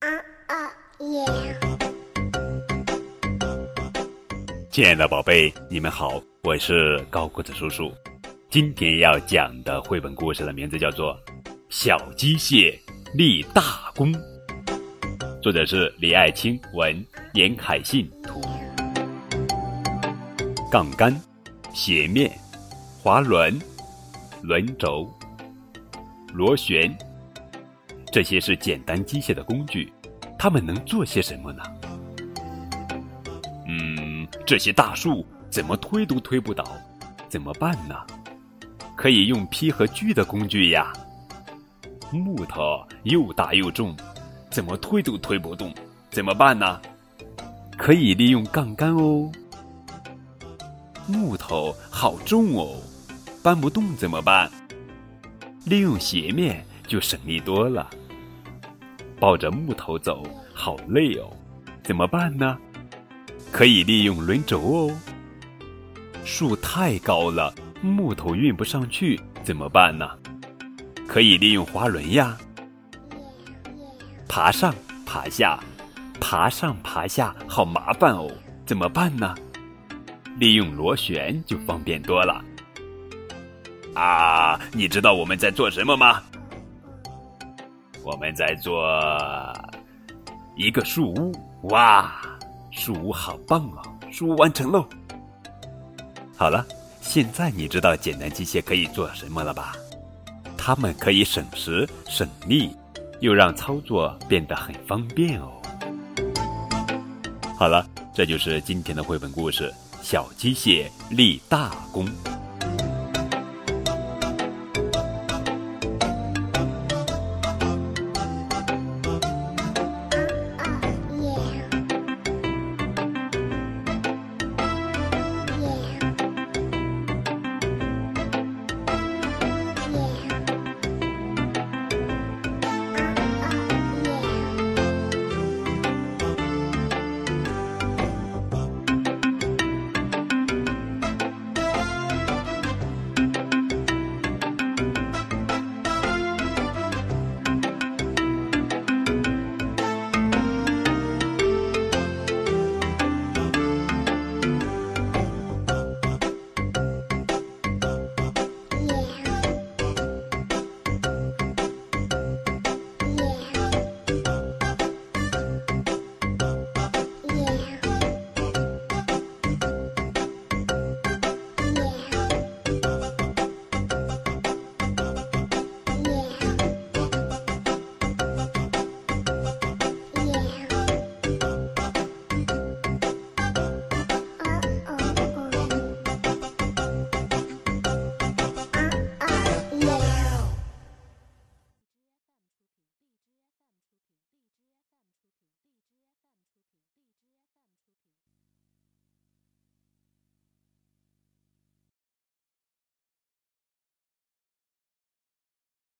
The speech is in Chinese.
啊啊耶！亲爱的宝贝，你们好，我是高个子叔叔。今天要讲的绘本故事的名字叫做《小机械立大功》，作者是李爱卿文，严凯信图。杠杆、斜面、滑轮、轮轴、螺旋。这些是简单机械的工具，它们能做些什么呢？嗯，这些大树怎么推都推不倒，怎么办呢？可以用劈和锯的工具呀。木头又大又重，怎么推都推不动，怎么办呢？可以利用杠杆哦。木头好重哦，搬不动怎么办？利用斜面就省力多了。抱着木头走，好累哦，怎么办呢？可以利用轮轴哦。树太高了，木头运不上去，怎么办呢？可以利用滑轮呀。爬上爬下，爬上爬下，好麻烦哦，怎么办呢？利用螺旋就方便多了。啊，你知道我们在做什么吗？我们在做一个树屋，哇，树屋好棒哦！树屋完成喽。好了，现在你知道简单机械可以做什么了吧？它们可以省时省力，又让操作变得很方便哦。好了，这就是今天的绘本故事《小机械立大功》。